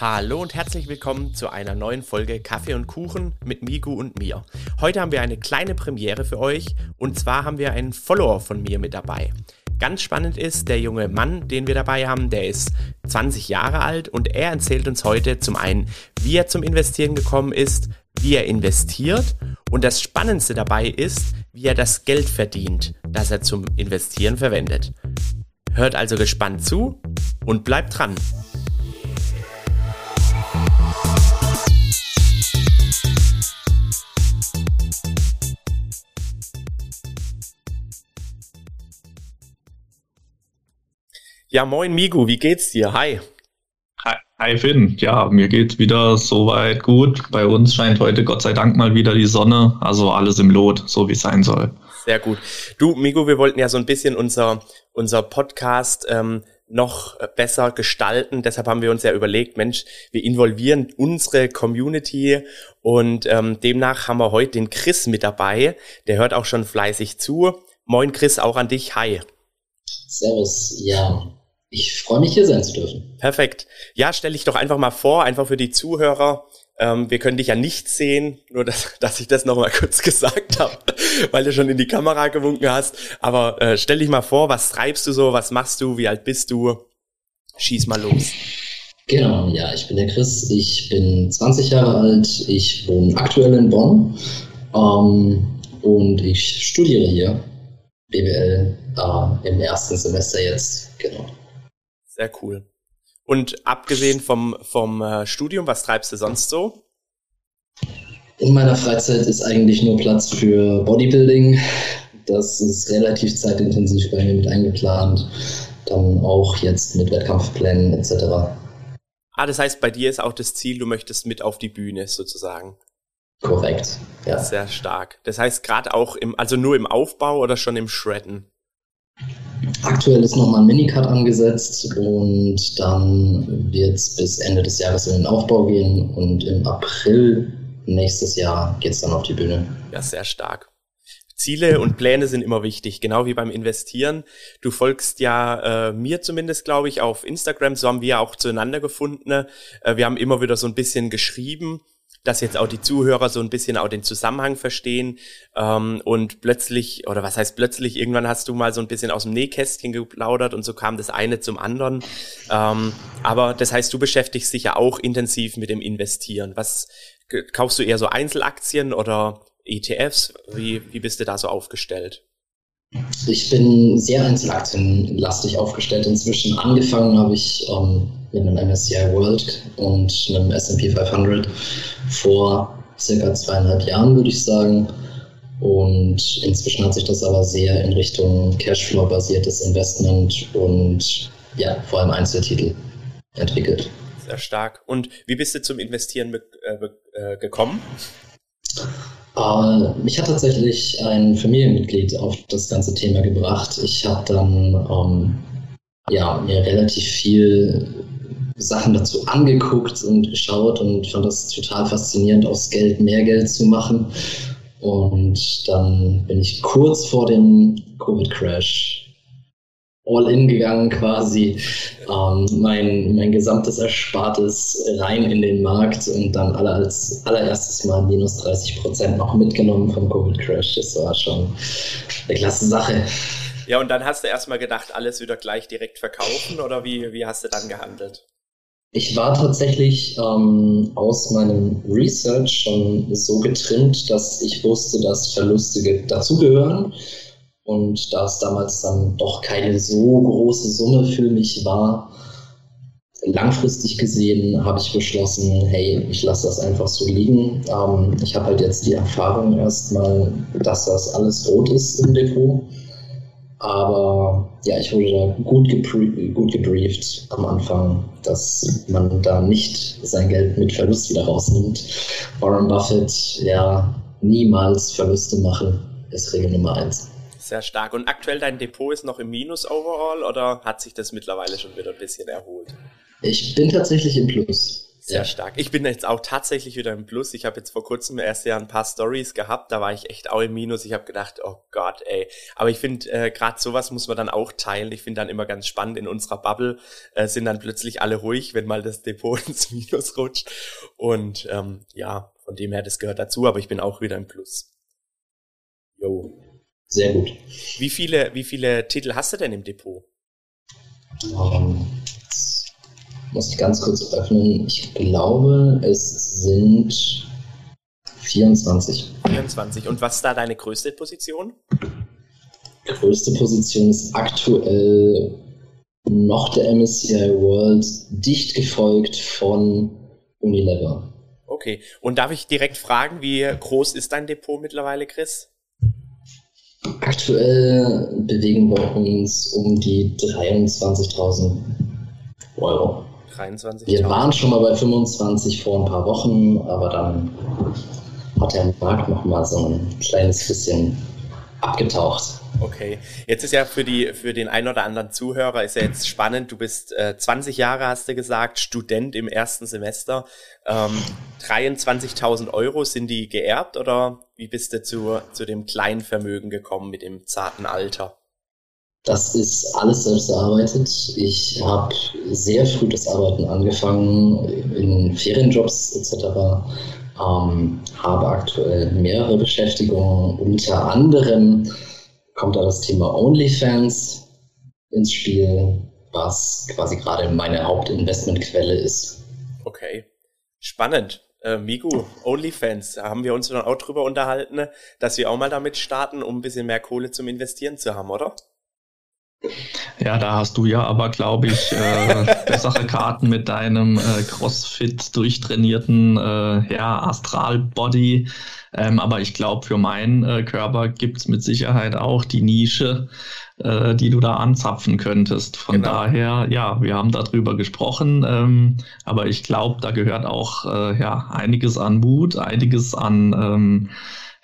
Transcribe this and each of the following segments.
Hallo und herzlich willkommen zu einer neuen Folge Kaffee und Kuchen mit Migu und mir. Heute haben wir eine kleine Premiere für euch und zwar haben wir einen Follower von mir mit dabei. Ganz spannend ist, der junge Mann, den wir dabei haben, der ist 20 Jahre alt und er erzählt uns heute zum einen, wie er zum Investieren gekommen ist, wie er investiert und das Spannendste dabei ist, wie er das Geld verdient, das er zum Investieren verwendet. Hört also gespannt zu und bleibt dran. Ja, moin Migu, wie geht's dir? Hi. Hi, hi Finn, ja, mir geht's wieder soweit gut. Bei uns scheint heute Gott sei Dank mal wieder die Sonne, also alles im Lot, so wie es sein soll. Sehr gut. Du, Migu, wir wollten ja so ein bisschen unser, unser Podcast ähm, noch besser gestalten. Deshalb haben wir uns ja überlegt, Mensch, wir involvieren unsere Community und ähm, demnach haben wir heute den Chris mit dabei. Der hört auch schon fleißig zu. Moin Chris, auch an dich. Hi. Servus, ja. Ich freue mich, hier sein zu dürfen. Perfekt. Ja, stell dich doch einfach mal vor, einfach für die Zuhörer. Ähm, wir können dich ja nicht sehen, nur dass, dass ich das nochmal kurz gesagt habe, weil du schon in die Kamera gewunken hast. Aber äh, stell dich mal vor, was treibst du so, was machst du, wie alt bist du? Schieß mal los. Genau, ja, ich bin der Chris, ich bin 20 Jahre alt, ich wohne aktuell in Bonn ähm, und ich studiere hier BWL äh, im ersten Semester jetzt, genau. Sehr cool. Und abgesehen vom, vom äh, Studium, was treibst du sonst so? In meiner Freizeit ist eigentlich nur Platz für Bodybuilding. Das ist relativ zeitintensiv bei mir mit eingeplant. Dann auch jetzt mit Wettkampfplänen etc. Ah, das heißt, bei dir ist auch das Ziel, du möchtest mit auf die Bühne sozusagen. Korrekt, ja. Sehr stark. Das heißt, gerade auch im, also nur im Aufbau oder schon im Shredden? Aktuell ist nochmal ein Minicut angesetzt und dann wird es bis Ende des Jahres in den Aufbau gehen und im April nächstes Jahr geht es dann auf die Bühne. Ja, sehr stark. Ziele und Pläne sind immer wichtig, genau wie beim Investieren. Du folgst ja äh, mir zumindest, glaube ich, auf Instagram, so haben wir auch zueinander gefunden. Äh, wir haben immer wieder so ein bisschen geschrieben dass jetzt auch die Zuhörer so ein bisschen auch den Zusammenhang verstehen ähm, und plötzlich, oder was heißt plötzlich, irgendwann hast du mal so ein bisschen aus dem Nähkästchen geplaudert und so kam das eine zum anderen. Ähm, aber das heißt, du beschäftigst dich ja auch intensiv mit dem Investieren. Was kaufst du eher so Einzelaktien oder ETFs? Wie, wie bist du da so aufgestellt? Ich bin sehr einzelaktienlastig aufgestellt inzwischen. Angefangen habe ich ähm, mit einem MSCI World und einem S&P 500 vor circa zweieinhalb Jahren, würde ich sagen. Und inzwischen hat sich das aber sehr in Richtung Cashflow-basiertes Investment und ja, vor allem Einzeltitel entwickelt. Sehr stark. Und wie bist du zum Investieren äh, gekommen? Äh, mich hat tatsächlich ein Familienmitglied auf das ganze Thema gebracht. Ich habe dann ähm, ja, mir relativ viel Sachen dazu angeguckt und geschaut und fand das total faszinierend, aus Geld mehr Geld zu machen. Und dann bin ich kurz vor dem Covid-Crash all in gegangen quasi. Ähm, mein, mein gesamtes Erspartes rein in den Markt und dann aller, als allererstes mal minus 30 Prozent noch mitgenommen vom Covid-Crash. Das war schon eine klasse Sache. Ja, und dann hast du erstmal gedacht, alles wieder gleich direkt verkaufen oder wie, wie hast du dann gehandelt? Ich war tatsächlich ähm, aus meinem Research schon so getrimmt, dass ich wusste, dass Verluste dazugehören. Und da es damals dann doch keine so große Summe für mich war, langfristig gesehen habe ich beschlossen, hey, ich lasse das einfach so liegen. Ähm, ich habe halt jetzt die Erfahrung erstmal, dass das alles rot ist im Depot. Aber ja, ich wurde da gut, gut gebrieft am Anfang, dass man da nicht sein Geld mit Verlust wieder rausnimmt. Warren Buffett, ja, niemals Verluste machen, ist Regel Nummer eins. Sehr stark. Und aktuell dein Depot ist noch im Minus overall oder hat sich das mittlerweile schon wieder ein bisschen erholt? Ich bin tatsächlich im Plus. Sehr ja. stark. Ich bin jetzt auch tatsächlich wieder im Plus. Ich habe jetzt vor kurzem erst ja ein paar Stories gehabt, da war ich echt auch im Minus. Ich habe gedacht, oh Gott, ey. Aber ich finde, äh, gerade sowas muss man dann auch teilen. Ich finde dann immer ganz spannend, in unserer Bubble äh, sind dann plötzlich alle ruhig, wenn mal das Depot ins Minus rutscht. Und ähm, ja, von dem her, das gehört dazu, aber ich bin auch wieder im Plus. Jo. Sehr gut. Wie viele, wie viele Titel hast du denn im Depot? Um, ähm, muss ich ganz kurz öffnen. Ich glaube, es sind 24. 24. Und was ist da deine größte Position? Größte Position ist aktuell noch der MSCI World, dicht gefolgt von Unilever. Okay. Und darf ich direkt fragen, wie groß ist dein Depot mittlerweile, Chris? Aktuell bewegen wir uns um die 23.000 Euro. 23. Wir waren schon mal bei 25 vor ein paar Wochen, aber dann hat der Markt noch mal so ein kleines bisschen abgetaucht. Okay, jetzt ist ja für die für den einen oder anderen Zuhörer ist ja jetzt spannend. Du bist äh, 20 Jahre, hast du gesagt, Student im ersten Semester. Ähm, 23.000 Euro sind die geerbt oder wie bist du zu zu dem kleinen Vermögen gekommen mit dem zarten Alter? Das ist alles selbst erarbeitet. Ich habe sehr früh das Arbeiten angefangen, in Ferienjobs etc. Ähm, habe aktuell mehrere Beschäftigungen. Unter anderem kommt da das Thema OnlyFans ins Spiel, was quasi gerade meine Hauptinvestmentquelle ist. Okay, spannend. Äh, Migu, OnlyFans, da haben wir uns dann auch drüber unterhalten, dass wir auch mal damit starten, um ein bisschen mehr Kohle zum Investieren zu haben, oder? Ja, da hast du ja aber, glaube ich, äh, bessere Karten mit deinem äh, Crossfit durchtrainierten äh, ja, Astral-Body. Ähm, aber ich glaube, für meinen äh, Körper gibt's mit Sicherheit auch die Nische, äh, die du da anzapfen könntest. Von genau. daher, ja, wir haben darüber gesprochen, ähm, aber ich glaube, da gehört auch äh, ja, einiges an Mut, einiges an ähm,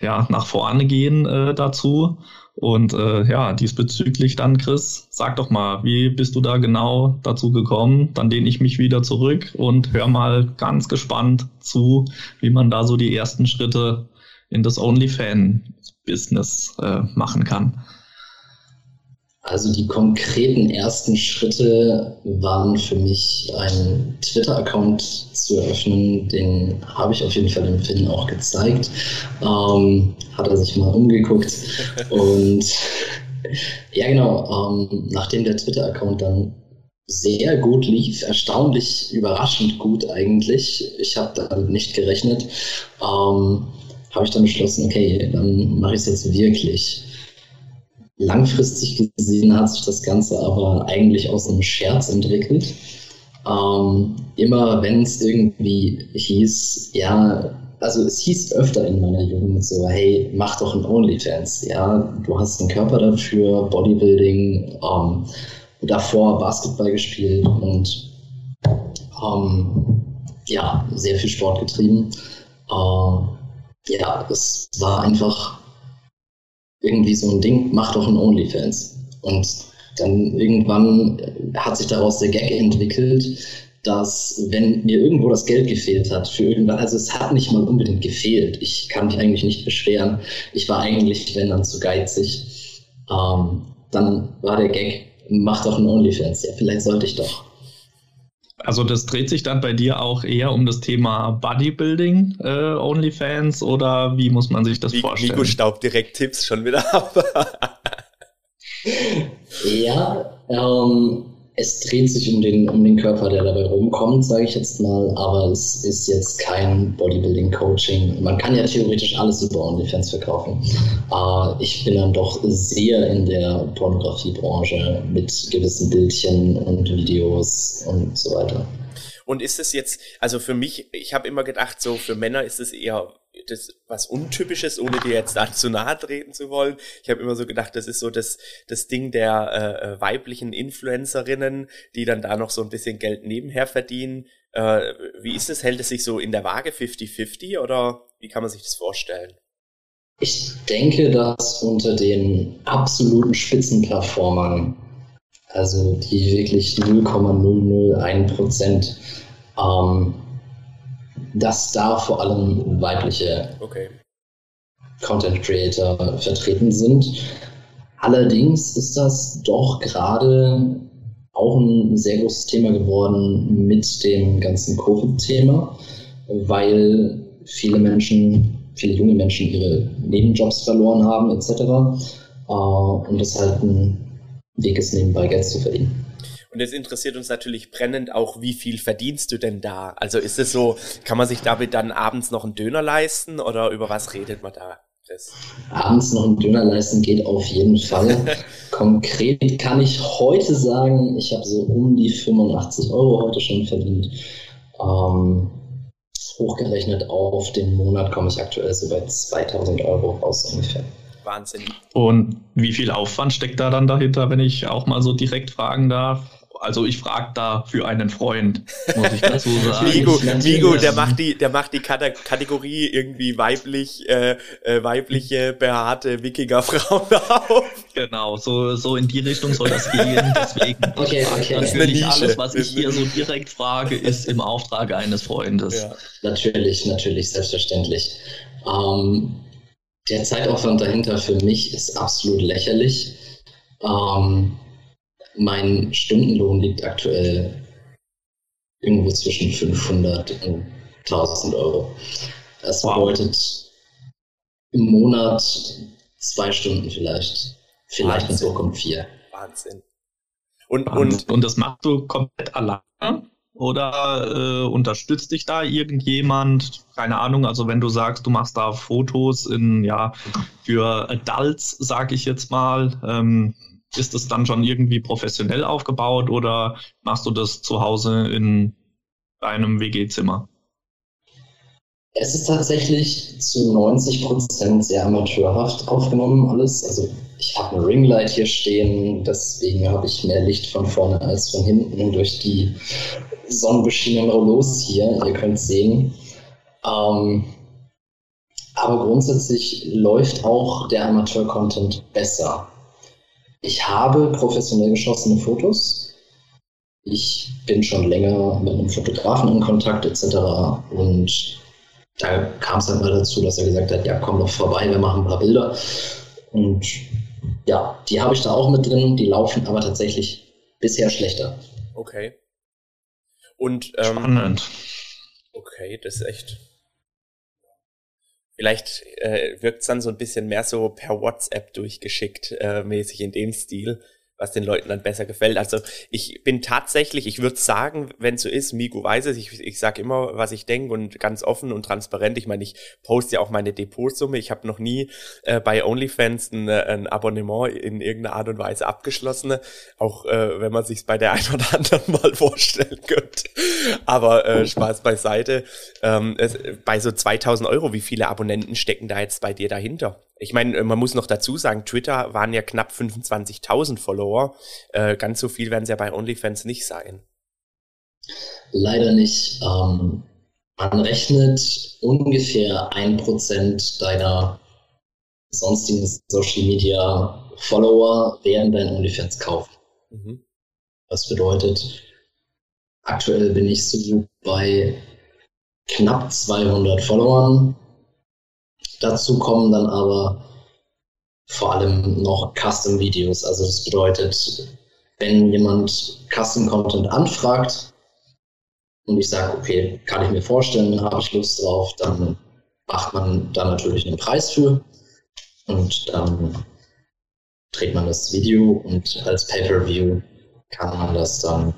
ja, nach vorne gehen äh, dazu. Und äh, ja, diesbezüglich dann, Chris, sag doch mal, wie bist du da genau dazu gekommen? Dann lehne ich mich wieder zurück und hör mal ganz gespannt zu, wie man da so die ersten Schritte in das OnlyFan-Business äh, machen kann. Also die konkreten ersten Schritte waren für mich, einen Twitter-Account zu eröffnen. Den habe ich auf jeden Fall dem Finn auch gezeigt. Ähm, hat er sich mal umgeguckt. Und ja, genau, ähm, nachdem der Twitter-Account dann sehr gut lief, erstaunlich überraschend gut eigentlich. Ich habe damit nicht gerechnet. Ähm, habe ich dann beschlossen, okay, dann mache ich es jetzt wirklich. Langfristig gesehen hat sich das Ganze aber eigentlich aus einem Scherz entwickelt. Ähm, immer wenn es irgendwie hieß, ja, also es hieß öfter in meiner Jugend so, hey, mach doch ein OnlyFans, ja, du hast einen Körper dafür, Bodybuilding, ähm, davor Basketball gespielt und ähm, ja, sehr viel Sport getrieben. Äh, ja, es war einfach irgendwie so ein Ding, mach doch ein OnlyFans. Und dann irgendwann hat sich daraus der Gag entwickelt, dass wenn mir irgendwo das Geld gefehlt hat für irgendwann, also es hat nicht mal unbedingt gefehlt. Ich kann mich eigentlich nicht beschweren. Ich war eigentlich, wenn dann zu geizig. Ähm, dann war der Gag, mach doch ein OnlyFans. Ja, vielleicht sollte ich doch. Also das dreht sich dann bei dir auch eher um das Thema Bodybuilding, äh, OnlyFans, oder wie muss man sich das Nico vorstellen? Nico staubt direkt Tipps schon wieder ab. ja, ähm, es dreht sich um den, um den Körper, der dabei rumkommt, sage ich jetzt mal, aber es ist jetzt kein Bodybuilding-Coaching. Man kann ja theoretisch alles über OnlyFans verkaufen. Äh, ich bin dann doch sehr in der Pornografiebranche mit gewissen Bildchen und Videos und so weiter. Und ist es jetzt, also für mich, ich habe immer gedacht, so für Männer ist es eher das was Untypisches, ohne dir jetzt da zu nahe treten zu wollen. Ich habe immer so gedacht, das ist so das, das Ding der äh, äh, weiblichen Influencerinnen, die dann da noch so ein bisschen Geld nebenher verdienen. Äh, wie ist es? Hält es sich so in der Waage 50-50 oder wie kann man sich das vorstellen? Ich denke, dass unter den absoluten Spitzenperformern also die wirklich 0,001 Prozent, ähm, dass da vor allem weibliche okay. Content Creator vertreten sind. Allerdings ist das doch gerade auch ein sehr großes Thema geworden mit dem ganzen Covid-Thema, weil viele Menschen, viele junge Menschen ihre Nebenjobs verloren haben etc. Äh, und das halt ein Weg ist, nebenbei Geld zu verdienen. Und jetzt interessiert uns natürlich brennend auch, wie viel verdienst du denn da? Also ist es so, kann man sich damit dann abends noch einen Döner leisten oder über was redet man da? Chris? Abends noch einen Döner leisten geht auf jeden Fall. Konkret kann ich heute sagen, ich habe so um die 85 Euro heute schon verdient. Ähm, hochgerechnet auf den Monat komme ich aktuell so bei 2000 Euro raus ungefähr. Wahnsinn. Und wie viel Aufwand steckt da dann dahinter, wenn ich auch mal so direkt fragen darf? Also ich frage da für einen Freund, muss ich dazu sagen. Vigo, Vigo der macht die, der macht die Kategorie irgendwie weiblich, äh, äh, weibliche, behaarte Wikingerfrauen auf. Genau, so, so in die Richtung soll das gehen. Deswegen okay, okay. natürlich alles, was ich hier so direkt frage, ist im Auftrag eines Freundes. Ja. Natürlich, natürlich, selbstverständlich. Ähm, der Zeitaufwand dahinter für mich ist absolut lächerlich. Ähm, mein Stundenlohn liegt aktuell irgendwo zwischen 500 und 1000 Euro. Das wow. bedeutet im Monat zwei Stunden vielleicht. Vielleicht, wenn es hochkommt, vier. Wahnsinn. Und, und, und das machst du komplett alleine? Oder äh, unterstützt dich da irgendjemand? Keine Ahnung, also wenn du sagst, du machst da Fotos in, ja, für Adults, sag ich jetzt mal, ähm, ist das dann schon irgendwie professionell aufgebaut oder machst du das zu Hause in deinem WG-Zimmer? Es ist tatsächlich zu 90 Prozent sehr amateurhaft aufgenommen alles. Also ich habe eine Ringlight hier stehen, deswegen habe ich mehr Licht von vorne als von hinten durch die sonnenbeschienenen Rollos hier. Ihr könnt sehen. Ähm, aber grundsätzlich läuft auch der Amateur-Content besser. Ich habe professionell geschossene Fotos. Ich bin schon länger mit einem Fotografen in Kontakt etc. Und da kam es dann mal dazu, dass er gesagt hat, ja, komm doch vorbei, wir machen ein paar Bilder. Und ja, die habe ich da auch mit drin, die laufen aber tatsächlich bisher schlechter. Okay. Und ähm, Spannend. Okay, das ist echt Vielleicht äh, wirkt es dann so ein bisschen mehr so per WhatsApp durchgeschickt, äh, mäßig in dem Stil was den Leuten dann besser gefällt. Also ich bin tatsächlich, ich würde sagen, wenn so ist, Migo weiß es, ich, ich sage immer, was ich denke und ganz offen und transparent. Ich meine, ich poste ja auch meine Depotsumme. Ich habe noch nie äh, bei OnlyFans ein, ein, Abonnement in irgendeiner Art und Weise abgeschlossen, auch äh, wenn man sich bei der einen oder anderen mal vorstellen könnte. Aber äh, Spaß beiseite. Ähm, es, bei so 2000 Euro, wie viele Abonnenten stecken da jetzt bei dir dahinter? Ich meine, man muss noch dazu sagen, Twitter waren ja knapp 25.000 Follower. Äh, ganz so viel werden es ja bei OnlyFans nicht sein. Leider nicht. Ähm, man rechnet ungefähr ein Prozent deiner sonstigen Social Media Follower werden dein OnlyFans kaufen. Mhm. Das bedeutet, aktuell bin ich so bei knapp 200 Followern Dazu kommen dann aber vor allem noch Custom-Videos. Also das bedeutet, wenn jemand Custom-Content anfragt und ich sage, okay, kann ich mir vorstellen, habe ich Lust drauf, dann macht man da natürlich einen Preis für und dann dreht man das Video und als Pay-Per-View kann man das dann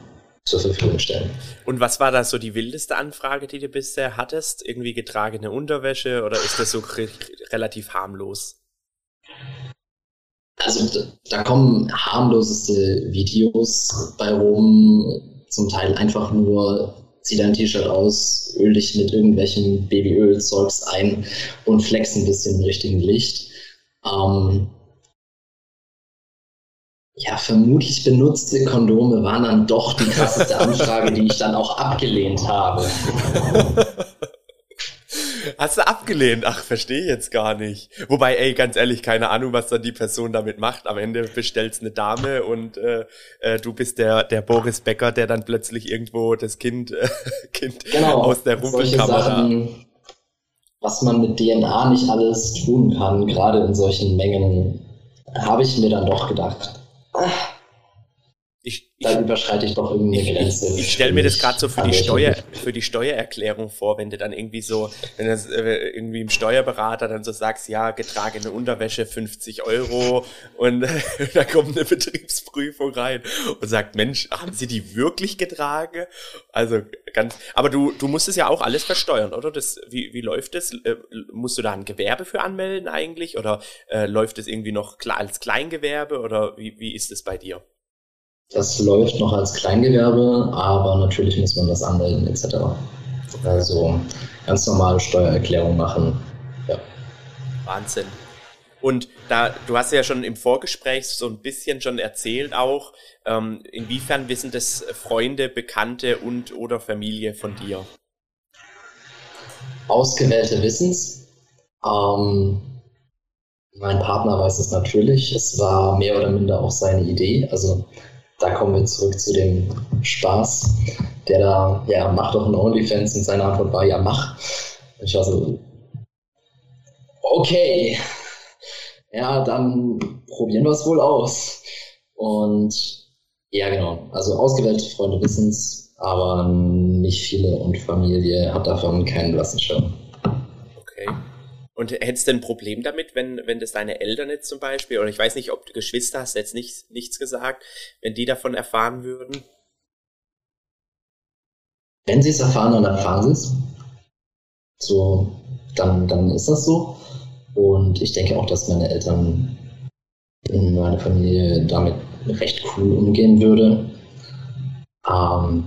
zur Verfügung stellen. Und was war da so die wildeste Anfrage, die du bisher hattest? Irgendwie getragene Unterwäsche oder ist das so relativ harmlos? Also da kommen harmloseste Videos bei rum, zum Teil einfach nur zieh dein T-Shirt aus, öl dich mit irgendwelchen Babyölzeugs ein und flex ein bisschen im richtigen Licht. Ähm, ja, vermutlich benutzte Kondome waren dann doch die krasseste Anfrage, die ich dann auch abgelehnt habe. Hast du abgelehnt? Ach, verstehe jetzt gar nicht. Wobei, ey, ganz ehrlich, keine Ahnung, was dann die Person damit macht. Am Ende bestellst eine Dame und äh, äh, du bist der, der Boris Becker, der dann plötzlich irgendwo das Kind, äh, kind genau, aus der Rumpelkamera. Was man mit DNA nicht alles tun kann, gerade in solchen Mengen, habe ich mir dann doch gedacht. Ach, ich, ich, da überschreite ich doch irgendeine Grenze. Ich, ich stelle mir das gerade so für die Steuer, für die Steuererklärung vor, wenn du dann irgendwie so, wenn du äh, irgendwie im Steuerberater dann so sagst, ja, getragene Unterwäsche 50 Euro und da kommt eine Betriebsprüfung rein und sagt, Mensch, haben sie die wirklich getragen? Also ganz, aber du, du musst es ja auch alles versteuern, oder? Das, wie, wie läuft das? Äh, musst du da ein Gewerbe für anmelden eigentlich? Oder äh, läuft es irgendwie noch als Kleingewerbe oder wie, wie ist es bei dir? Das läuft noch als Kleingewerbe, aber natürlich muss man das anmelden etc. Also ganz normale Steuererklärung machen. Ja. Wahnsinn. Und da, du hast ja schon im Vorgespräch so ein bisschen schon erzählt auch, ähm, inwiefern wissen das Freunde, Bekannte und oder Familie von dir? Ausgewählte Wissens. Ähm, mein Partner weiß es natürlich. Es war mehr oder minder auch seine Idee. Also da kommen wir zurück zu dem Spaß, der da, ja, macht doch ein OnlyFans und seine Antwort war, ja, mach. Und ich war so, okay, ja, dann probieren wir es wohl aus. Und ja, genau, also ausgewählte Freunde wissen es, aber nicht viele und Familie hat davon keinen blassen Schirm. Und hättest du ein Problem damit, wenn, wenn das deine Eltern jetzt zum Beispiel, oder ich weiß nicht, ob du Geschwister hast, jetzt nicht, nichts gesagt, wenn die davon erfahren würden? Wenn sie es erfahren, dann erfahren sie es. So, dann, dann ist das so. Und ich denke auch, dass meine Eltern in meiner Familie damit recht cool umgehen würde. Ähm,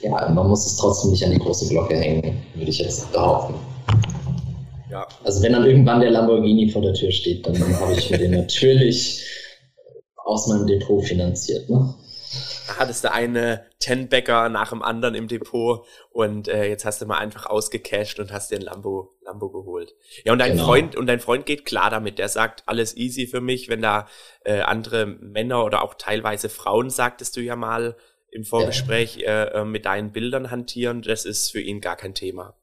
ja, man muss es trotzdem nicht an die große Glocke hängen, würde ich jetzt behaupten. Ja. Also wenn dann irgendwann der Lamborghini vor der Tür steht, dann, habe ich mir den natürlich aus meinem Depot finanziert. Ne? Hattest du eine Ten-Bäcker nach dem anderen im Depot und äh, jetzt hast du mal einfach ausgecasht und hast dir ein Lambo, Lambo geholt. Ja, und dein genau. Freund, und dein Freund geht klar damit. Der sagt, alles easy für mich, wenn da äh, andere Männer oder auch teilweise Frauen, sagtest du ja mal im Vorgespräch, ja. äh, äh mit deinen Bildern hantieren, das ist für ihn gar kein Thema.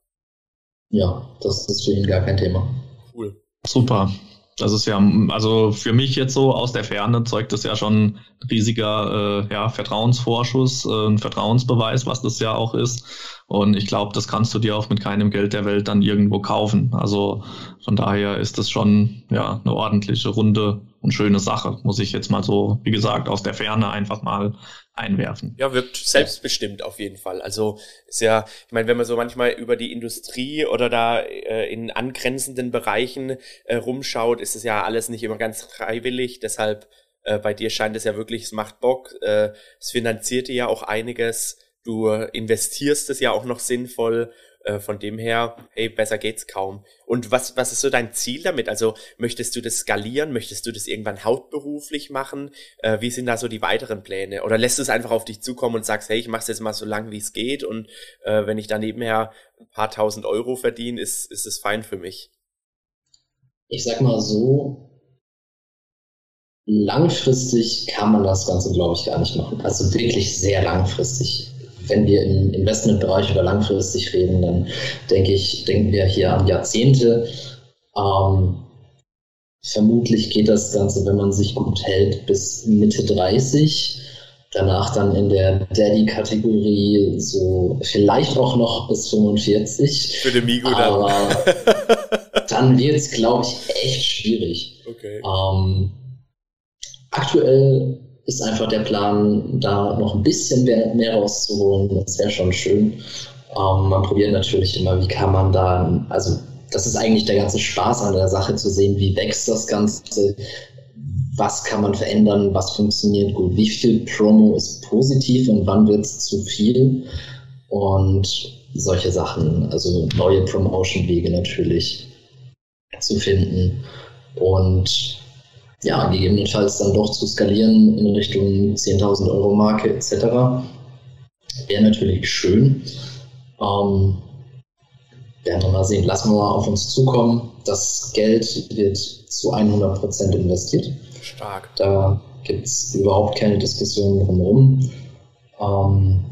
Ja, das ist für ihn gar kein Thema. Cool. Super. Das ist ja, also für mich jetzt so aus der Ferne zeugt das ja schon riesiger äh, ja, Vertrauensvorschuss, äh, ein Vertrauensbeweis, was das ja auch ist. Und ich glaube, das kannst du dir auch mit keinem Geld der Welt dann irgendwo kaufen. Also von daher ist das schon ja eine ordentliche runde und schöne Sache, muss ich jetzt mal so, wie gesagt, aus der Ferne einfach mal einwerfen. Ja, wirkt selbstbestimmt auf jeden Fall. Also ist ja, ich meine, wenn man so manchmal über die Industrie oder da äh, in angrenzenden Bereichen äh, rumschaut, ist es ja alles nicht immer ganz freiwillig. Deshalb äh, bei dir scheint es ja wirklich, es macht Bock. Äh, es finanziert dir ja auch einiges. Du investierst es ja auch noch sinnvoll äh, von dem her, hey, besser geht's kaum. Und was, was ist so dein Ziel damit? Also möchtest du das skalieren? Möchtest du das irgendwann hauptberuflich machen? Äh, wie sind da so die weiteren Pläne? Oder lässt du es einfach auf dich zukommen und sagst, hey, ich mach's jetzt mal so lang, wie es geht und äh, wenn ich da nebenher ein paar tausend Euro verdiene, ist, ist es fein für mich? Ich sag mal so, langfristig kann man das Ganze, glaube ich, gar nicht machen. Also wirklich sehr langfristig wenn wir im Investmentbereich über langfristig reden, dann denke ich, denken wir hier an Jahrzehnte. Ähm, vermutlich geht das Ganze, wenn man sich gut hält, bis Mitte 30. Danach dann in der Daddy-Kategorie so vielleicht auch noch bis 45. Für den Migo dann. Aber dann wird es, glaube ich, echt schwierig. Okay. Ähm, aktuell ist einfach der Plan, da noch ein bisschen mehr, mehr rauszuholen. Das wäre schon schön. Ähm, man probiert natürlich immer, wie kann man da, also das ist eigentlich der ganze Spaß an der Sache zu sehen, wie wächst das Ganze, was kann man verändern, was funktioniert gut, wie viel Promo ist positiv und wann wird es zu viel und solche Sachen, also neue Promotion-Wege natürlich zu finden und ja, gegebenenfalls dann doch zu skalieren in Richtung 10.000 Euro Marke etc. Wäre natürlich schön. Ähm, werden wir mal sehen. Lassen wir mal auf uns zukommen. Das Geld wird zu 100% investiert. Stark. Da gibt es überhaupt keine Diskussion drumherum. Ähm,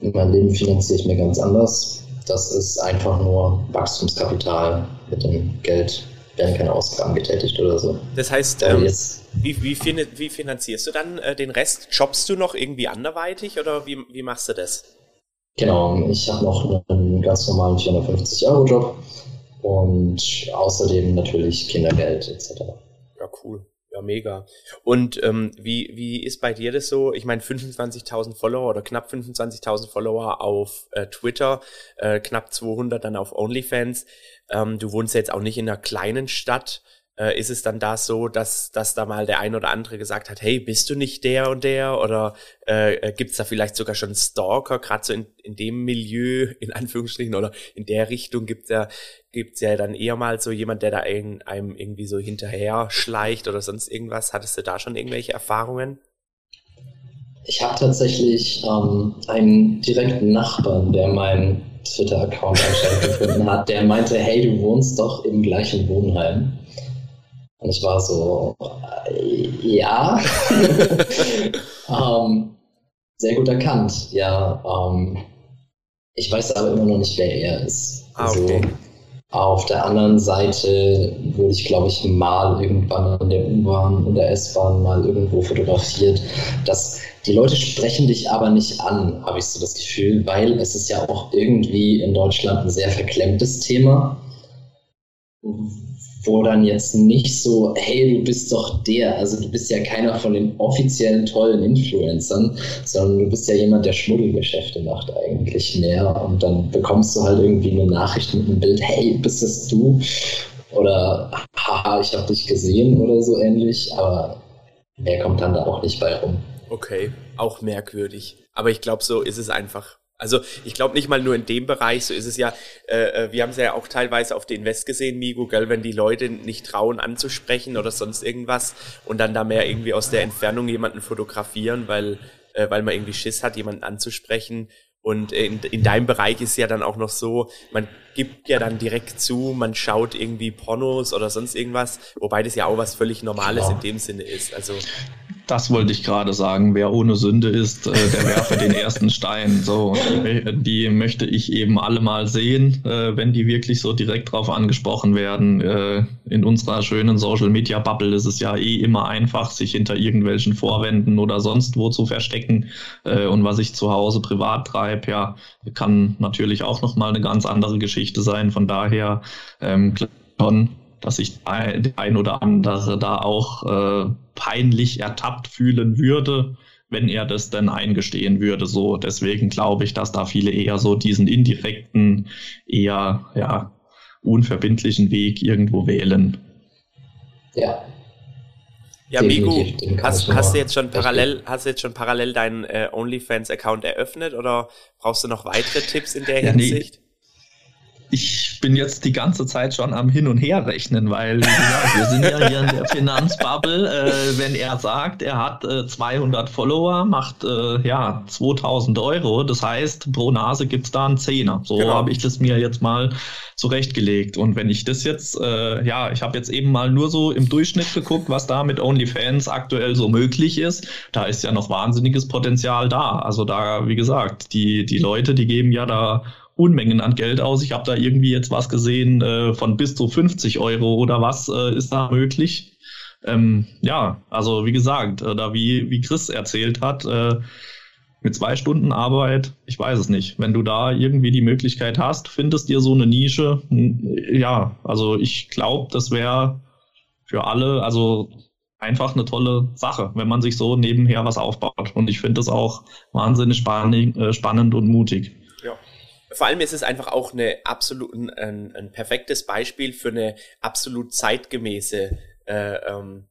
mein Leben finanziere ich mir ganz anders. Das ist einfach nur Wachstumskapital. Mit dem Geld werden keine Ausgaben getätigt oder so. Das heißt, ähm, wie, wie, wie, finanzierst du dann äh, den Rest? Jobbst du noch irgendwie anderweitig oder wie, wie machst du das? Genau, ich habe noch einen ganz normalen 450-Euro-Job und außerdem natürlich Kindergeld etc. Ja, cool. Ja, mega. Und ähm, wie, wie ist bei dir das so? Ich meine, 25.000 Follower oder knapp 25.000 Follower auf äh, Twitter, äh, knapp 200 dann auf OnlyFans. Ähm, du wohnst jetzt auch nicht in einer kleinen Stadt äh, ist es dann da so, dass, dass da mal der ein oder andere gesagt hat, hey, bist du nicht der und der? Oder äh, äh gibt es da vielleicht sogar schon Stalker, gerade so in, in dem Milieu, in Anführungsstrichen, oder in der Richtung gibt es ja, gibt's ja dann eher mal so jemand, der da ein, einem irgendwie so hinterher schleicht oder sonst irgendwas. Hattest du da schon irgendwelche Erfahrungen? Ich habe tatsächlich ähm, einen direkten Nachbarn, der meinen Twitter-Account anscheinend gefunden hat, der meinte, hey, du wohnst doch im gleichen Wohnheim. Und ich war so, äh, ja. ähm, sehr gut erkannt, ja. Ähm, ich weiß aber immer noch nicht, wer er ist. Ah, okay. Also, auf der anderen Seite wurde ich, glaube ich, mal irgendwann in der U-Bahn, in der S-Bahn mal irgendwo fotografiert. Das, die Leute sprechen dich aber nicht an, habe ich so das Gefühl, weil es ist ja auch irgendwie in Deutschland ein sehr verklemmtes Thema wo dann jetzt nicht so, hey, du bist doch der, also du bist ja keiner von den offiziellen tollen Influencern, sondern du bist ja jemand, der Schmuddelgeschäfte macht eigentlich mehr und dann bekommst du halt irgendwie eine Nachricht mit einem Bild, hey, bist das du? Oder haha, ich habe dich gesehen oder so ähnlich, aber mehr kommt dann da auch nicht bei rum. Okay, auch merkwürdig. Aber ich glaube, so ist es einfach. Also ich glaube nicht mal nur in dem Bereich, so ist es ja, äh, äh wir haben es ja auch teilweise auf den West gesehen, Migo, gell, wenn die Leute nicht trauen anzusprechen oder sonst irgendwas und dann da mehr irgendwie aus der Entfernung jemanden fotografieren, weil, äh, weil man irgendwie Schiss hat, jemanden anzusprechen. Und in, in deinem Bereich ist ja dann auch noch so, man gibt ja dann direkt zu, man schaut irgendwie Pornos oder sonst irgendwas, wobei das ja auch was völlig Normales genau. in dem Sinne ist. Also das wollte ich gerade sagen. Wer ohne Sünde ist, äh, der werfe den ersten Stein. So, die, die, möchte ich eben alle mal sehen, äh, wenn die wirklich so direkt drauf angesprochen werden. Äh, in unserer schönen Social Media Bubble ist es ja eh immer einfach, sich hinter irgendwelchen Vorwänden oder sonst wo zu verstecken. Äh, und was ich zu Hause privat treibe, ja, kann natürlich auch nochmal eine ganz andere Geschichte sein. Von daher ähm, dass sich der ein oder andere da auch äh, peinlich ertappt fühlen würde, wenn er das denn eingestehen würde. So, deswegen glaube ich, dass da viele eher so diesen indirekten, eher ja unverbindlichen Weg irgendwo wählen. Ja. Ja, Migu, hast, hast du jetzt schon parallel, hast du jetzt schon parallel deinen äh, OnlyFans-Account eröffnet oder brauchst du noch weitere Tipps in der ja, Hinsicht? Nee ich bin jetzt die ganze Zeit schon am Hin und Her rechnen, weil gesagt, wir sind ja hier in der Finanzbubble. Äh, wenn er sagt, er hat äh, 200 Follower, macht äh, ja 2000 Euro. Das heißt, pro Nase gibt's da einen Zehner. So genau. habe ich das mir jetzt mal zurechtgelegt. Und wenn ich das jetzt, äh, ja, ich habe jetzt eben mal nur so im Durchschnitt geguckt, was da mit OnlyFans aktuell so möglich ist. Da ist ja noch wahnsinniges Potenzial da. Also da, wie gesagt, die, die Leute, die geben ja da Unmengen an Geld aus. Ich habe da irgendwie jetzt was gesehen äh, von bis zu 50 Euro oder was äh, ist da möglich. Ähm, ja, also wie gesagt, äh, da wie, wie Chris erzählt hat, äh, mit zwei Stunden Arbeit, ich weiß es nicht. Wenn du da irgendwie die Möglichkeit hast, findest dir so eine Nische, hm, ja, also ich glaube, das wäre für alle, also einfach eine tolle Sache, wenn man sich so nebenher was aufbaut. Und ich finde das auch wahnsinnig äh, spannend und mutig. Vor allem ist es einfach auch eine absolut ein, ein, perfektes Beispiel für eine absolut zeitgemäße äh, ähm,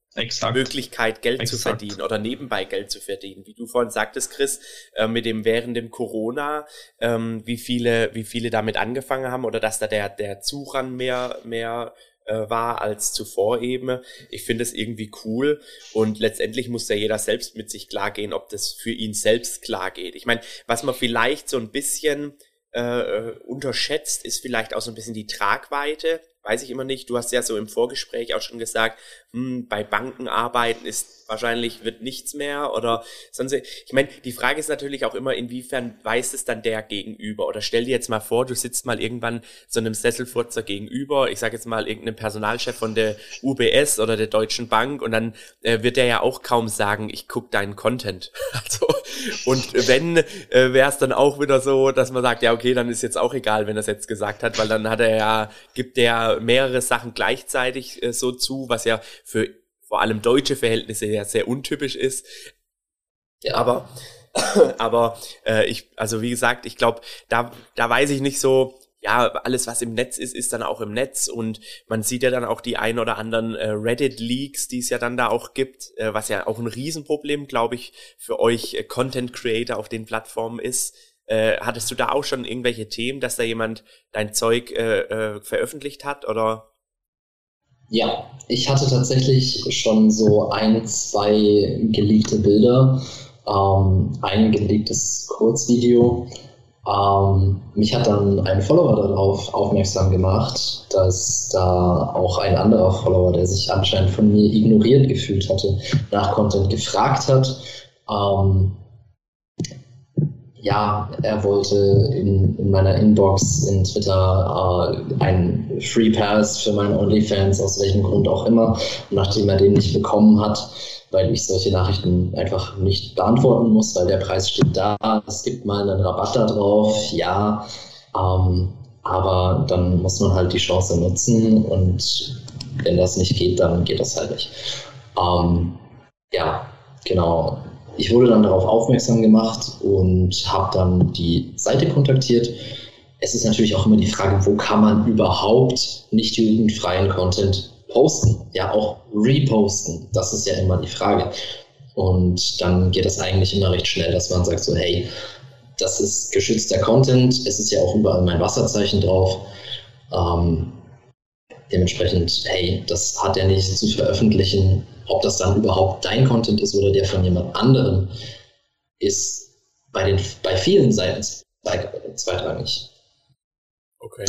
Möglichkeit, Geld Exakt. zu verdienen oder nebenbei Geld zu verdienen. Wie du vorhin sagtest, Chris, äh, mit dem während dem Corona, ähm, wie viele, wie viele damit angefangen haben oder dass da der, der Zuran mehr, mehr äh, war als zuvor eben. Ich finde es irgendwie cool und letztendlich muss ja jeder selbst mit sich klar gehen, ob das für ihn selbst klar geht. Ich meine, was man vielleicht so ein bisschen äh, unterschätzt, ist vielleicht auch so ein bisschen die Tragweite. Weiß ich immer nicht. Du hast ja so im Vorgespräch auch schon gesagt, hm, bei Banken arbeiten ist wahrscheinlich wird nichts mehr oder sonst. Ich meine, die Frage ist natürlich auch immer, inwiefern weiß es dann der Gegenüber? Oder stell dir jetzt mal vor, du sitzt mal irgendwann so einem Sesselfurzer gegenüber, ich sage jetzt mal irgendeinem Personalchef von der UBS oder der Deutschen Bank und dann äh, wird der ja auch kaum sagen, ich guck deinen Content. Also, und wenn, äh, wäre es dann auch wieder so, dass man sagt, ja, okay, dann ist jetzt auch egal, wenn er es jetzt gesagt hat, weil dann hat er ja, gibt der mehrere Sachen gleichzeitig äh, so zu, was ja für vor allem deutsche Verhältnisse ja sehr untypisch ist. Ja. Aber, aber äh, ich, also wie gesagt, ich glaube, da, da weiß ich nicht so, ja, alles was im Netz ist, ist dann auch im Netz und man sieht ja dann auch die ein oder anderen äh, Reddit-Leaks, die es ja dann da auch gibt, äh, was ja auch ein Riesenproblem, glaube ich, für euch äh, Content-Creator auf den Plattformen ist. Äh, hattest du da auch schon irgendwelche Themen, dass da jemand dein Zeug äh, äh, veröffentlicht hat oder ja, ich hatte tatsächlich schon so ein, zwei geleakte Bilder, ähm, ein geleaktes Kurzvideo. Ähm, mich hat dann ein Follower darauf aufmerksam gemacht, dass da auch ein anderer Follower, der sich anscheinend von mir ignoriert gefühlt hatte, nach Content gefragt hat. Ähm, ja, er wollte in, in meiner Inbox in Twitter äh, einen Free Pass für meine OnlyFans, aus welchem Grund auch immer. Nachdem er den nicht bekommen hat, weil ich solche Nachrichten einfach nicht beantworten muss, weil der Preis steht da, es gibt mal einen Rabatt da drauf, ja, ähm, aber dann muss man halt die Chance nutzen und wenn das nicht geht, dann geht das halt nicht. Ähm, ja, genau ich wurde dann darauf aufmerksam gemacht und habe dann die Seite kontaktiert. Es ist natürlich auch immer die Frage, wo kann man überhaupt nicht jugendfreien Content posten? Ja, auch reposten. Das ist ja immer die Frage. Und dann geht das eigentlich immer recht schnell, dass man sagt so, hey, das ist geschützter Content. Es ist ja auch überall mein Wasserzeichen drauf. Ähm, dementsprechend, hey, das hat er nicht zu veröffentlichen ob das dann überhaupt dein Content ist oder der von jemand anderem, ist bei, den, bei vielen Seiten zweitrangig. Okay.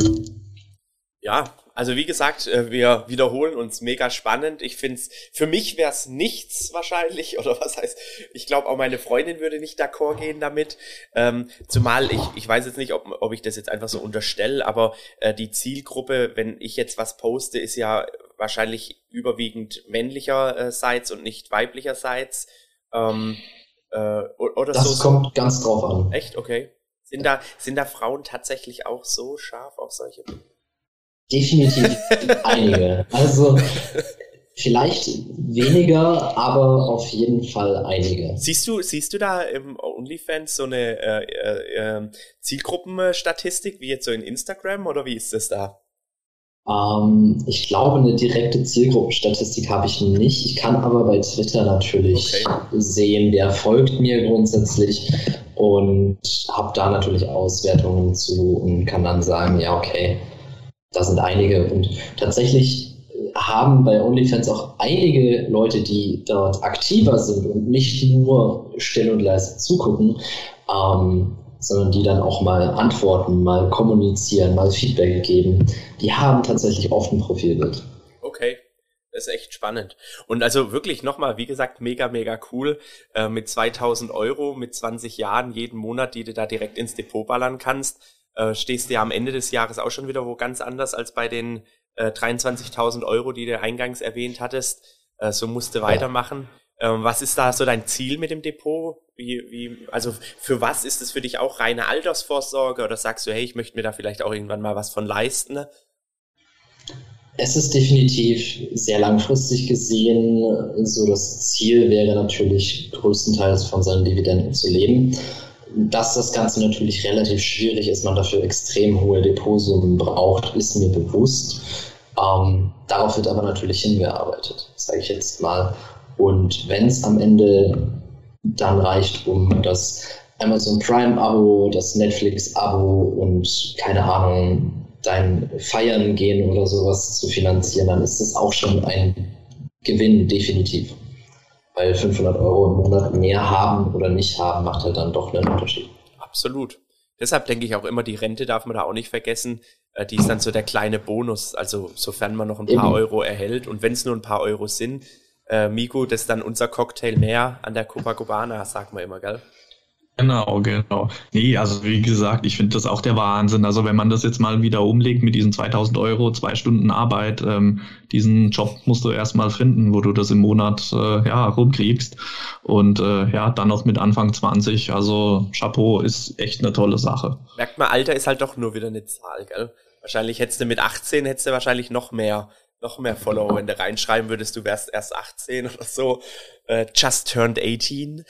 Ja, also wie gesagt, äh, wir wiederholen uns mega spannend. Ich finde es, für mich wäre es nichts wahrscheinlich, oder was heißt, ich glaube auch meine Freundin würde nicht d'accord gehen damit. Ähm, zumal ich, ich weiß jetzt nicht, ob, ob ich das jetzt einfach so unterstelle, aber äh, die Zielgruppe, wenn ich jetzt was poste, ist ja wahrscheinlich überwiegend männlicherseits und nicht weiblicherseits. Ähm, äh, oder das so, kommt ganz drauf an. Echt? Okay. Sind da, sind da Frauen tatsächlich auch so scharf auf solche? Definitiv einige. Also vielleicht weniger, aber auf jeden Fall einige. Siehst du, siehst du da im OnlyFans so eine äh, äh, ähm, Zielgruppenstatistik wie jetzt so in Instagram oder wie ist das da? Ähm, ich glaube, eine direkte Zielgruppenstatistik habe ich nicht. Ich kann aber bei Twitter natürlich okay. sehen, wer folgt mir grundsätzlich und habe da natürlich Auswertungen zu und kann dann sagen, ja, okay, da sind einige. Und tatsächlich haben bei OnlyFans auch einige Leute, die dort aktiver sind und nicht nur still und leise zugucken, ähm, sondern die dann auch mal antworten, mal kommunizieren, mal Feedback geben, die haben tatsächlich oft ein Profilbild. Okay. Das ist echt spannend. Und also wirklich nochmal, wie gesagt, mega, mega cool. Äh, mit 2000 Euro, mit 20 Jahren jeden Monat, die du da direkt ins Depot ballern kannst, äh, stehst du ja am Ende des Jahres auch schon wieder wo ganz anders als bei den äh, 23.000 Euro, die du eingangs erwähnt hattest. Äh, so musst du weitermachen. Ähm, was ist da so dein Ziel mit dem Depot? Wie, wie, also für was ist es für dich auch reine Altersvorsorge oder sagst du, hey, ich möchte mir da vielleicht auch irgendwann mal was von leisten? Es ist definitiv sehr langfristig gesehen. So das Ziel wäre natürlich größtenteils von seinen Dividenden zu leben. Dass das Ganze natürlich relativ schwierig ist, man dafür extrem hohe Depotsummen braucht, ist mir bewusst. Ähm, darauf wird aber natürlich hingearbeitet, sage ich jetzt mal. Und wenn es am Ende dann reicht, um das Amazon Prime-Abo, das Netflix-Abo und keine Ahnung, dein Feiern gehen oder sowas zu finanzieren, dann ist das auch schon ein Gewinn, definitiv. Weil 500 Euro im Monat mehr haben oder nicht haben, macht halt dann doch einen Unterschied. Absolut. Deshalb denke ich auch immer, die Rente darf man da auch nicht vergessen. Äh, die ist dann so der kleine Bonus, also sofern man noch ein paar Eben. Euro erhält. Und wenn es nur ein paar Euro sind, äh, Migo, das ist dann unser Cocktail mehr an der Copacabana, sagt man immer, gell? Genau, genau. Nee, also wie gesagt, ich finde das auch der Wahnsinn. Also wenn man das jetzt mal wieder umlegt mit diesen 2000 Euro, zwei Stunden Arbeit, ähm, diesen Job musst du erstmal finden, wo du das im Monat äh, ja, rumkriegst. Und äh, ja, dann noch mit Anfang 20. Also Chapeau ist echt eine tolle Sache. Merkt man, Alter ist halt doch nur wieder eine Zahl, gell? Wahrscheinlich hättest du mit 18 hättest du wahrscheinlich noch mehr noch mehr Follower, wenn du reinschreiben würdest, du wärst erst 18 oder so. Uh, just turned 18.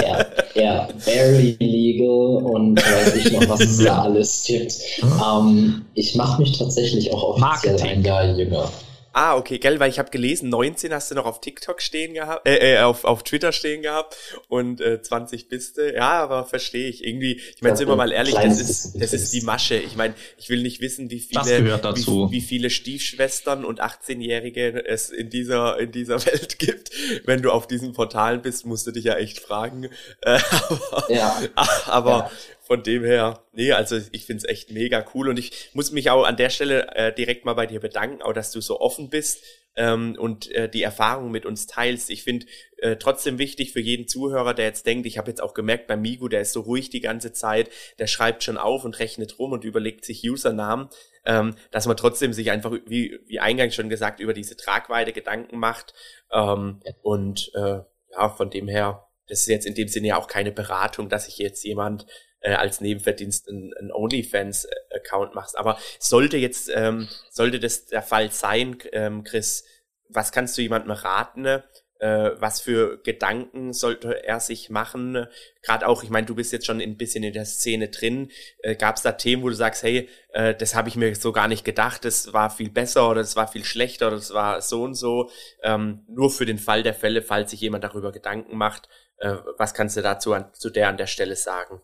ja, ja, barely legal und weiß ich noch, was es da alles gibt. Um, ähm, ich mache mich tatsächlich auch offiziell Marketing. ein Jahr jünger. Ah, okay, gell, weil ich habe gelesen, 19 hast du noch auf TikTok stehen gehabt, äh, äh auf, auf Twitter stehen gehabt und äh, 20 bist du. Ja, aber verstehe ich. Irgendwie, ich meine, sind wir mal ehrlich, das ist, das ist die Masche. Ich meine, ich will nicht wissen, wie viele, wie, wie, viele Stiefschwestern und 18-Jährige es in dieser, in dieser Welt gibt. Wenn du auf diesen Portalen bist, musst du dich ja echt fragen. Äh, aber, ja. aber ja. Von dem her, nee, also ich find's echt mega cool und ich muss mich auch an der Stelle äh, direkt mal bei dir bedanken, auch dass du so offen bist ähm, und äh, die Erfahrung mit uns teilst. Ich finde äh, trotzdem wichtig für jeden Zuhörer, der jetzt denkt, ich habe jetzt auch gemerkt, bei Migu, der ist so ruhig die ganze Zeit, der schreibt schon auf und rechnet rum und überlegt sich Usernamen, ähm, dass man trotzdem sich einfach, wie, wie eingangs schon gesagt, über diese Tragweite Gedanken macht. Ähm, und äh, ja, von dem her, das ist jetzt in dem Sinne ja auch keine Beratung, dass ich jetzt jemand äh, als Nebenverdienst ein, ein OnlyFans-Account machst. Aber sollte jetzt, ähm, sollte das der Fall sein, ähm, Chris, was kannst du jemandem raten? Äh, was für Gedanken sollte er sich machen? Gerade auch, ich meine, du bist jetzt schon ein bisschen in der Szene drin. Äh, Gab es da Themen, wo du sagst, hey, äh, das habe ich mir so gar nicht gedacht, das war viel besser oder das war viel schlechter oder das war so und so. Ähm, nur für den Fall der Fälle, falls sich jemand darüber Gedanken macht, äh, was kannst du dazu an, zu der an der Stelle sagen?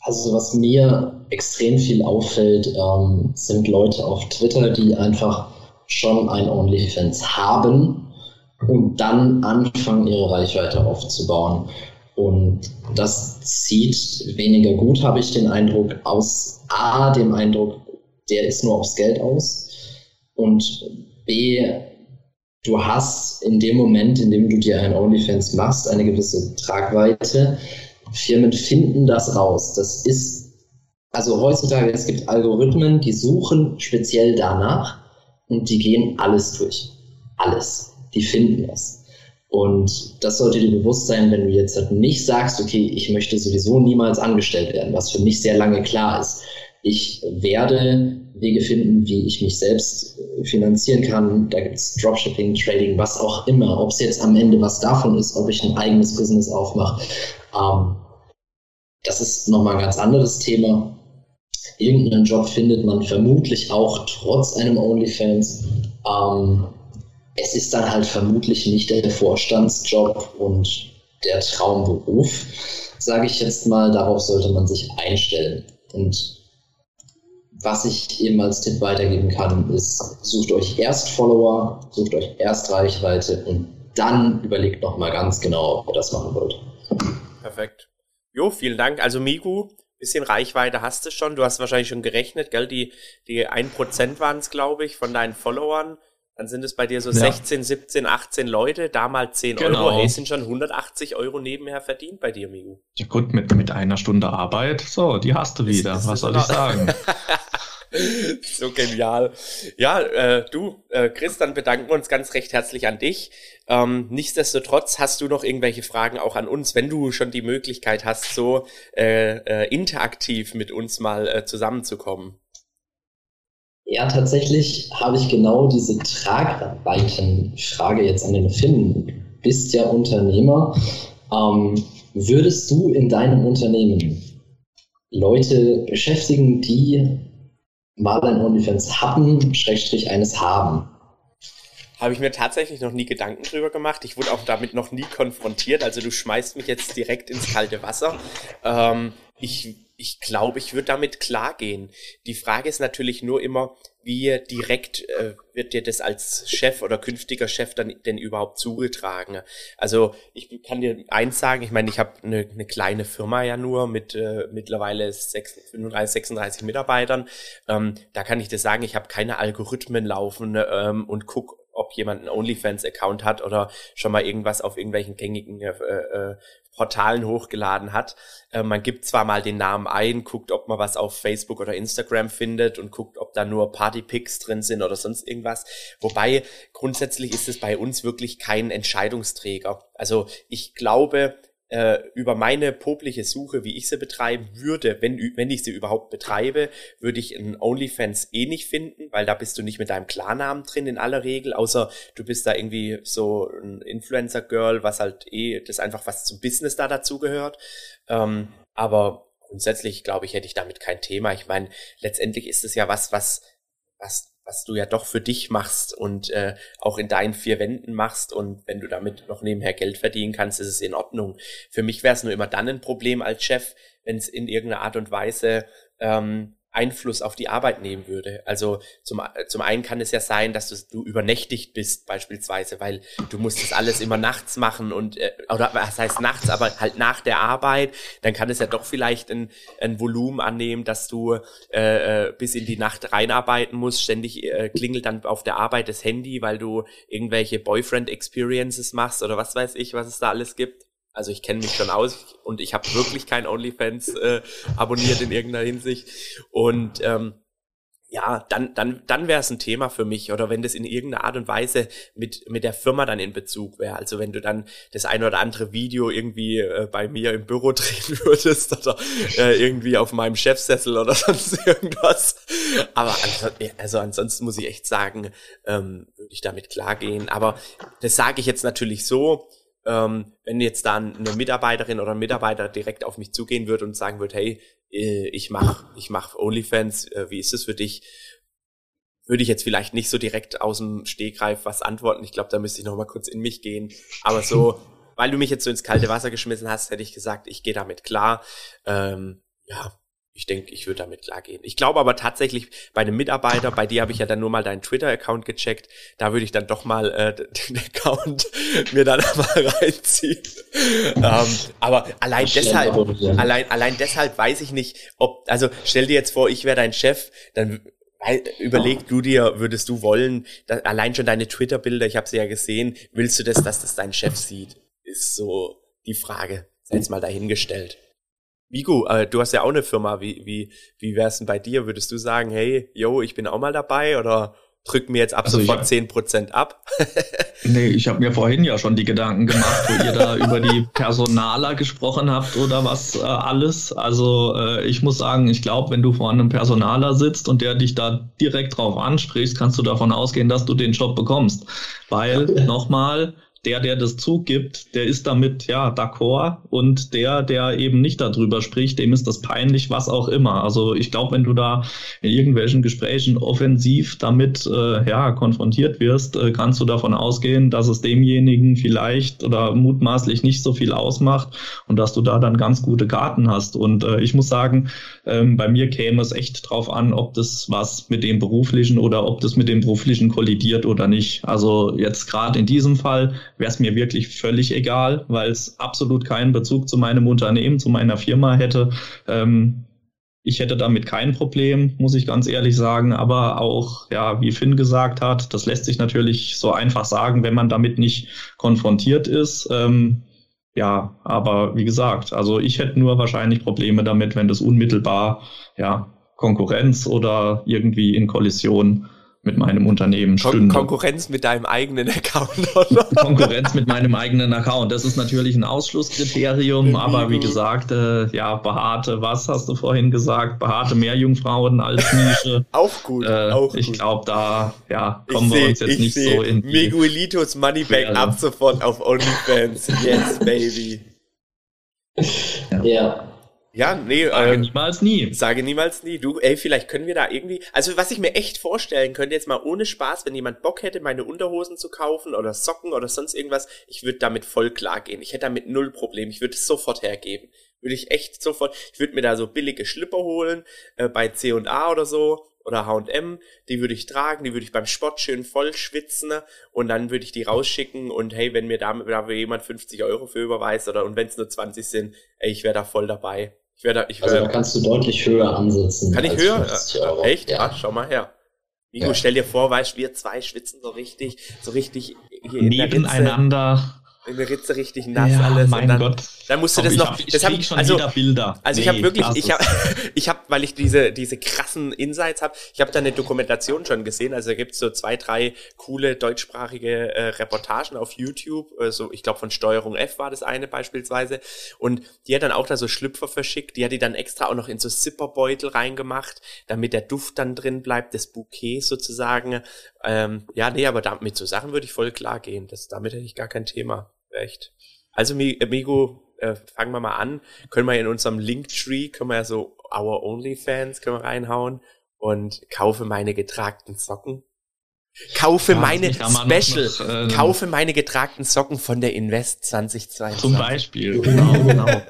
Also was mir extrem viel auffällt, ähm, sind Leute auf Twitter, die einfach schon ein OnlyFans haben und dann anfangen, ihre Reichweite aufzubauen. Und das sieht weniger gut, habe ich den Eindruck, aus A, dem Eindruck, der ist nur aufs Geld aus. Und B, du hast in dem Moment, in dem du dir ein OnlyFans machst, eine gewisse Tragweite Firmen finden das raus. Das ist, also heutzutage, es gibt Algorithmen, die suchen speziell danach und die gehen alles durch. Alles. Die finden das. Und das sollte dir bewusst sein, wenn du jetzt halt nicht sagst, okay, ich möchte sowieso niemals angestellt werden, was für mich sehr lange klar ist. Ich werde Wege finden, wie ich mich selbst finanzieren kann. Da gibt es Dropshipping, Trading, was auch immer. Ob es jetzt am Ende was davon ist, ob ich ein eigenes Business aufmache. Ähm, das ist nochmal ein ganz anderes Thema. Irgendeinen Job findet man vermutlich auch trotz einem OnlyFans. Ähm, es ist dann halt vermutlich nicht der Vorstandsjob und der Traumberuf, sage ich jetzt mal. Darauf sollte man sich einstellen. Und was ich eben als Tipp weitergeben kann, ist, sucht euch erst Follower, sucht euch erst Reichweite und dann überlegt nochmal ganz genau, ob ihr das machen wollt. Perfekt. Jo, vielen Dank. Also Migu, bisschen Reichweite hast du schon. Du hast wahrscheinlich schon gerechnet, gell? Die, die 1% waren es, glaube ich, von deinen Followern. Dann sind es bei dir so ja. 16, 17, 18 Leute, da mal 10 genau. Euro. Hey, sind schon 180 Euro nebenher verdient bei dir, Migu. Ja gut, mit, mit einer Stunde Arbeit, so, die hast du wieder. Das, Was soll ich sagen? so genial. Ja, äh, du, äh, Chris, dann bedanken wir uns ganz recht herzlich an dich. Ähm, nichtsdestotrotz hast du noch irgendwelche Fragen auch an uns, wenn du schon die Möglichkeit hast, so äh, äh, interaktiv mit uns mal äh, zusammenzukommen. Ja, tatsächlich habe ich genau diese Tragweitenfrage jetzt an den Finn. Du bist ja Unternehmer. Ähm, würdest du in deinem Unternehmen Leute beschäftigen, die mal ein OnlyFans hatten, Schrägstrich eines haben? Habe ich mir tatsächlich noch nie Gedanken drüber gemacht. Ich wurde auch damit noch nie konfrontiert. Also du schmeißt mich jetzt direkt ins kalte Wasser. Ähm, ich ich glaube, ich würde damit klargehen. Die Frage ist natürlich nur immer, wie direkt äh, wird dir das als Chef oder künftiger Chef dann denn überhaupt zugetragen? Also ich kann dir eins sagen, ich meine, ich habe eine, eine kleine Firma ja nur mit äh, mittlerweile 36, 36 Mitarbeitern. Ähm, da kann ich dir sagen, ich habe keine Algorithmen laufen ähm, und guck ob jemand einen OnlyFans-Account hat oder schon mal irgendwas auf irgendwelchen gängigen äh, äh, Portalen hochgeladen hat. Äh, man gibt zwar mal den Namen ein, guckt, ob man was auf Facebook oder Instagram findet und guckt, ob da nur Partypics drin sind oder sonst irgendwas. Wobei grundsätzlich ist es bei uns wirklich kein Entscheidungsträger. Also ich glaube, äh, über meine popliche Suche, wie ich sie betreiben würde, wenn, wenn ich sie überhaupt betreibe, würde ich einen OnlyFans eh nicht finden, weil da bist du nicht mit deinem Klarnamen drin in aller Regel, außer du bist da irgendwie so ein Influencer-Girl, was halt eh, das einfach was zum Business da dazugehört. Ähm, aber grundsätzlich, glaube ich, hätte ich damit kein Thema. Ich meine, letztendlich ist es ja was, was, was was du ja doch für dich machst und äh, auch in deinen vier Wänden machst und wenn du damit noch nebenher Geld verdienen kannst, ist es in Ordnung. Für mich wäre es nur immer dann ein Problem als Chef, wenn es in irgendeiner Art und Weise ähm, Einfluss auf die Arbeit nehmen würde. Also zum, zum einen kann es ja sein, dass du, du übernächtigt bist beispielsweise, weil du musst das alles immer nachts machen und äh, oder was heißt nachts, aber halt nach der Arbeit, dann kann es ja doch vielleicht ein, ein Volumen annehmen, dass du äh, äh bis in die Nacht reinarbeiten musst. Ständig äh, klingelt dann auf der Arbeit das Handy, weil du irgendwelche Boyfriend-Experiences machst oder was weiß ich, was es da alles gibt. Also ich kenne mich schon aus und ich habe wirklich kein OnlyFans äh, abonniert in irgendeiner Hinsicht. Und ähm, ja, dann, dann, dann wäre es ein Thema für mich. Oder wenn das in irgendeiner Art und Weise mit, mit der Firma dann in Bezug wäre. Also wenn du dann das eine oder andere Video irgendwie äh, bei mir im Büro drehen würdest oder äh, irgendwie auf meinem Chefsessel oder sonst irgendwas. Aber ansonsten, also ansonsten muss ich echt sagen, ähm, würde ich damit klargehen. Aber das sage ich jetzt natürlich so, ähm, wenn jetzt dann eine Mitarbeiterin oder ein Mitarbeiter direkt auf mich zugehen würde und sagen würde, hey, äh, ich mach, ich mach OnlyFans, äh, wie ist es für dich? Würde ich jetzt vielleicht nicht so direkt aus dem Stegreif was antworten. Ich glaube, da müsste ich noch mal kurz in mich gehen. Aber so, weil du mich jetzt so ins kalte Wasser geschmissen hast, hätte ich gesagt, ich gehe damit klar. Ähm, ja, ich denke, ich würde damit klargehen. Ich glaube aber tatsächlich bei einem Mitarbeiter, bei dir habe ich ja dann nur mal deinen Twitter-Account gecheckt, da würde ich dann doch mal äh, den Account mir dann mal reinziehen. ähm, aber allein deshalb, allein, allein deshalb weiß ich nicht, ob, also stell dir jetzt vor, ich wäre dein Chef, dann überleg du dir, würdest du wollen, dass, allein schon deine Twitter-Bilder, ich habe sie ja gesehen, willst du das, dass das dein Chef sieht? Ist so die Frage. Sei jetzt mal dahingestellt. Vigo, äh, du hast ja auch eine Firma. Wie, wie, wie wär's denn bei dir? Würdest du sagen, hey, yo, ich bin auch mal dabei oder drück mir jetzt ab also sofort zehn Prozent ab? nee, ich habe mir vorhin ja schon die Gedanken gemacht, wo ihr da über die Personaler gesprochen habt oder was äh, alles. Also äh, ich muss sagen, ich glaube, wenn du vor einem Personaler sitzt und der dich da direkt drauf anspricht, kannst du davon ausgehen, dass du den Job bekommst. Weil, nochmal, der, der das zugibt, der ist damit ja d'accord und der, der eben nicht darüber spricht, dem ist das peinlich, was auch immer. Also ich glaube, wenn du da in irgendwelchen Gesprächen offensiv damit äh, ja konfrontiert wirst, äh, kannst du davon ausgehen, dass es demjenigen vielleicht oder mutmaßlich nicht so viel ausmacht und dass du da dann ganz gute Karten hast. Und äh, ich muss sagen, ähm, bei mir käme es echt drauf an, ob das was mit dem beruflichen oder ob das mit dem beruflichen kollidiert oder nicht. Also jetzt gerade in diesem Fall wäre es mir wirklich völlig egal, weil es absolut keinen Bezug zu meinem Unternehmen, zu meiner Firma hätte. Ähm, ich hätte damit kein Problem, muss ich ganz ehrlich sagen. Aber auch, ja, wie Finn gesagt hat, das lässt sich natürlich so einfach sagen, wenn man damit nicht konfrontiert ist. Ähm, ja, aber wie gesagt, also ich hätte nur wahrscheinlich Probleme damit, wenn das unmittelbar, ja, Konkurrenz oder irgendwie in Kollision mit meinem Unternehmen stünde. Konkurrenz mit deinem eigenen Account, oder? Konkurrenz mit meinem eigenen Account. Das ist natürlich ein Ausschlusskriterium, aber wie gesagt, äh, ja, behaarte, was hast du vorhin gesagt? Behaarte Meerjungfrauen als Nische. auch gut, äh, auch Ich glaube, da ja, kommen ich wir uns jetzt nicht so in die Miguelitos Moneyback ab sofort auf OnlyFans. Yes, baby. ja. ja. Ja, nee, sage äh, niemals nie. Sage niemals nie. Du, ey, vielleicht können wir da irgendwie, also was ich mir echt vorstellen könnte, jetzt mal ohne Spaß, wenn jemand Bock hätte, meine Unterhosen zu kaufen oder Socken oder sonst irgendwas, ich würde damit voll klar gehen. Ich hätte damit null Problem. Ich würde es sofort hergeben. Würde ich echt sofort, ich würde mir da so billige Schlipper holen, äh, bei C&A oder so, oder H&M, die würde ich tragen, die würde ich beim Sport schön voll schwitzen und dann würde ich die rausschicken und hey, wenn mir damit da jemand 50 Euro für überweist oder und wenn es nur 20 sind, ey, ich wäre da voll dabei. Ich wär da, ich wär, also da kannst du deutlich höher ansetzen. Kann ich höher? Echt? Ja. Ach, schau mal her. Nico, ja. stell dir vor, weißt wir zwei schwitzen so richtig, so richtig hier nebeneinander. In der Ritze richtig nass ja, alles. Mein dann, Gott. Dann musst du das ich noch. Hab, ich das hab, schon also, wieder Bilder. Also nee, ich habe wirklich, ich habe, ich habe, weil ich diese diese krassen Insights habe, ich habe da eine Dokumentation schon gesehen. Also da gibt's so zwei, drei coole deutschsprachige äh, Reportagen auf YouTube. Also ich glaube von Steuerung F war das eine beispielsweise. Und die hat dann auch da so Schlüpfer verschickt. Die hat die dann extra auch noch in so Zipperbeutel reingemacht, damit der Duft dann drin bleibt, das Bouquet sozusagen. Ähm, ja, nee, aber damit mit so Sachen würde ich voll klar gehen. Das, damit hätte ich gar kein Thema. Echt. Also, Migo, äh, fangen wir mal an. Können wir in unserem Linktree, können wir ja so Our Onlyfans können wir reinhauen und kaufe meine getragten Socken. Kaufe ja, meine Special, noch, äh, kaufe meine getragten Socken von der Invest 2022. Zum Beispiel, genau, genau. ja,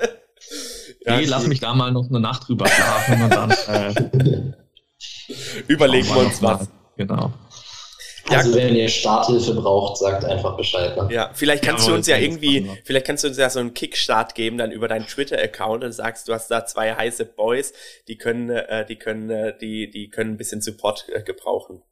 hey, lass mich da mal noch eine Nacht drüber schlafen und dann äh, überlegen wir uns was. Genau. Also wenn ihr Starthilfe braucht, sagt einfach Bescheid. Ne? Ja, vielleicht kannst ja, du uns ja irgendwie, vielleicht kannst du uns ja so einen Kickstart geben, dann über deinen Twitter-Account und sagst, du hast da zwei heiße Boys, die können, äh, die können, äh, die, die können ein bisschen Support äh, gebrauchen.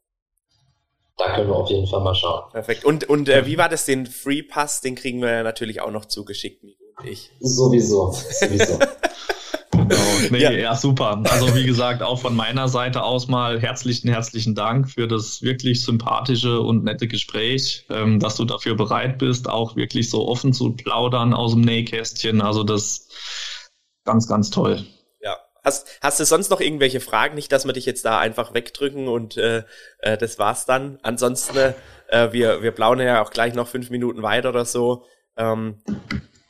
Da können wir auf jeden Fall mal schauen. Perfekt. Und, und äh, wie war das, den Free Pass, den kriegen wir natürlich auch noch zugeschickt, Nico und ich. Sowieso, sowieso. Genau. Nee, ja. ja. super. Also wie gesagt, auch von meiner Seite aus mal herzlichen, herzlichen Dank für das wirklich sympathische und nette Gespräch, ähm, dass du dafür bereit bist, auch wirklich so offen zu plaudern aus dem Nähkästchen. Also das ganz, ganz toll. Ja. Hast, hast du sonst noch irgendwelche Fragen? Nicht, dass wir dich jetzt da einfach wegdrücken und äh, äh, das war's dann. Ansonsten, äh, wir, wir plaudern ja auch gleich noch fünf Minuten weiter oder so. Ähm,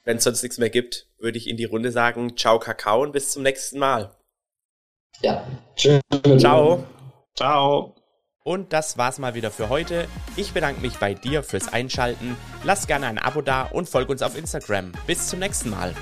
wenn es sonst nichts mehr gibt, würde ich in die Runde sagen, ciao Kakao und bis zum nächsten Mal. Ja, tschüss. Ciao. Ciao. Und das war's mal wieder für heute. Ich bedanke mich bei dir fürs Einschalten. Lass gerne ein Abo da und folg uns auf Instagram. Bis zum nächsten Mal.